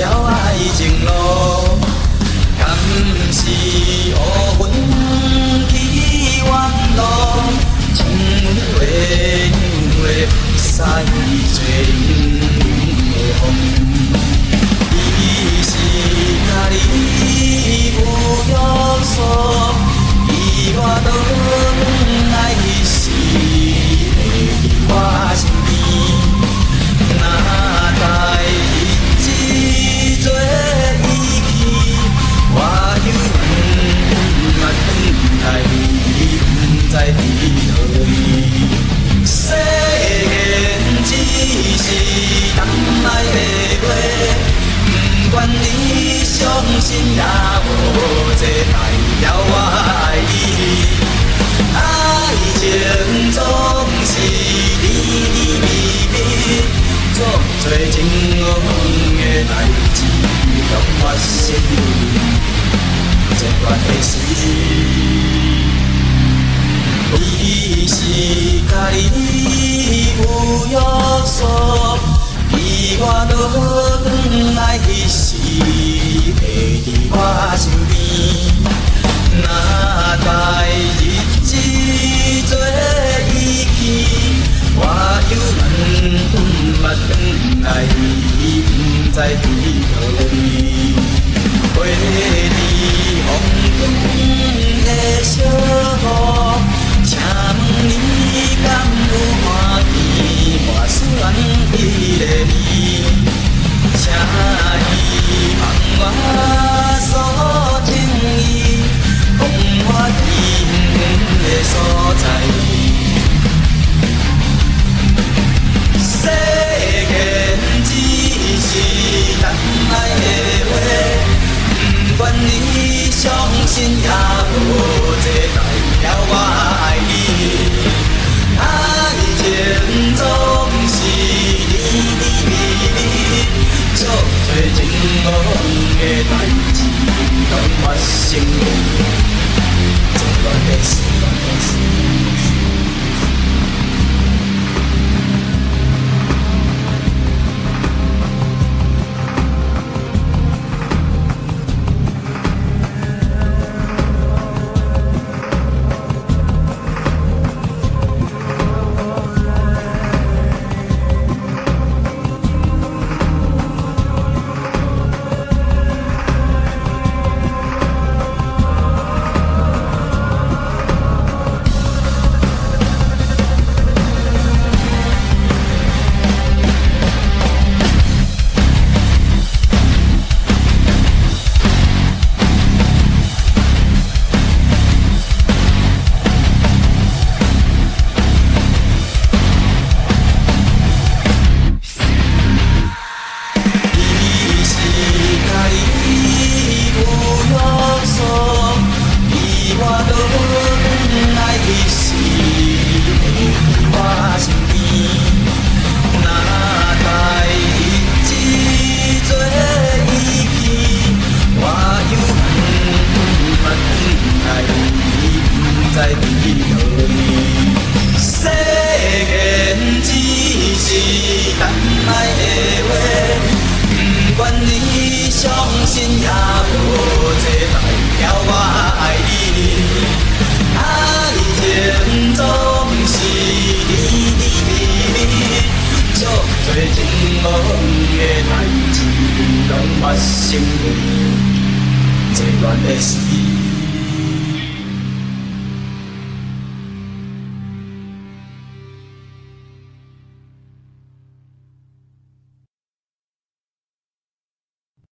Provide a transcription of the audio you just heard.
了爱情路，甘是乌云起远路，情话。但你相信也无济，代表我爱你。爱情总是甜甜蜜蜜，足多情愿的代志，都发生在段的时日。你是该你有约束，替我倒来去。会在我身边，那代日子做伊去，我，不里。天涯路难道不承认这段历史？